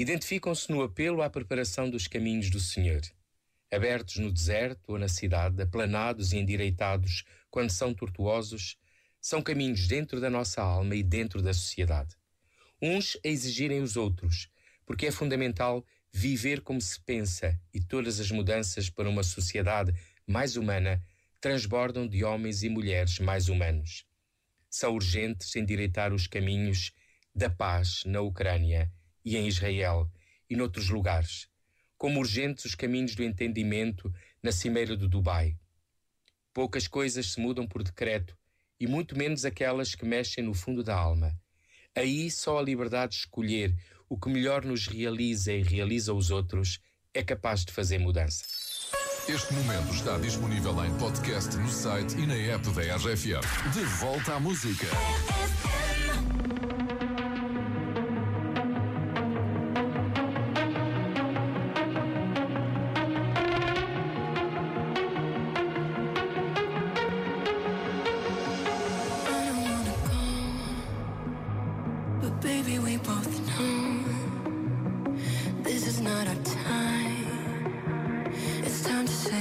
identificam-se no apelo à preparação dos caminhos do Senhor, abertos no deserto ou na cidade, aplanados e endireitados quando são tortuosos, são caminhos dentro da nossa alma e dentro da sociedade. Uns a exigirem os outros, porque é fundamental viver como se pensa e todas as mudanças para uma sociedade mais humana transbordam de homens e mulheres mais humanos. São urgentes endireitar os caminhos da paz na Ucrânia e em Israel e noutros lugares, como urgentes os caminhos do entendimento na cimeira do Dubai. Poucas coisas se mudam por decreto e muito menos aquelas que mexem no fundo da alma. Aí só a liberdade de escolher o que melhor nos realiza e realiza os outros é capaz de fazer mudança. Este momento está disponível em podcast no site e na app da RFM. De volta à música.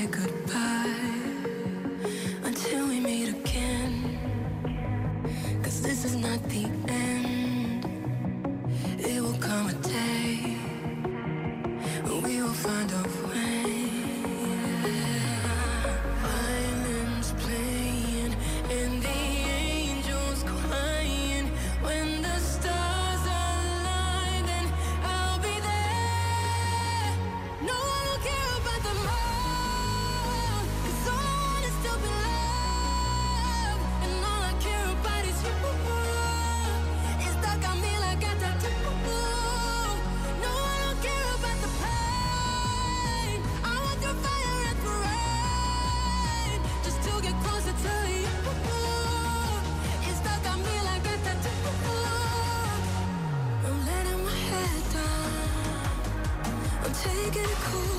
Goodbye get a cold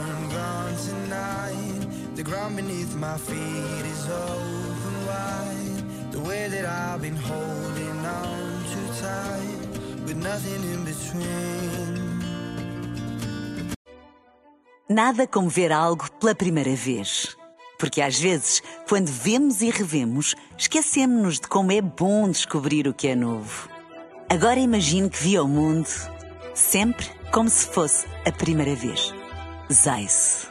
tonight. The ground beneath my feet is open wide. The way that I've been holding on too tight, with nothing in between. Nada como ver algo pela primeira vez. Porque às vezes, quando vemos e revemos, esquecemos-nos de como é bom descobrir o que é novo. Agora imagine que viu o mundo sempre como se fosse a primeira vez. Zais.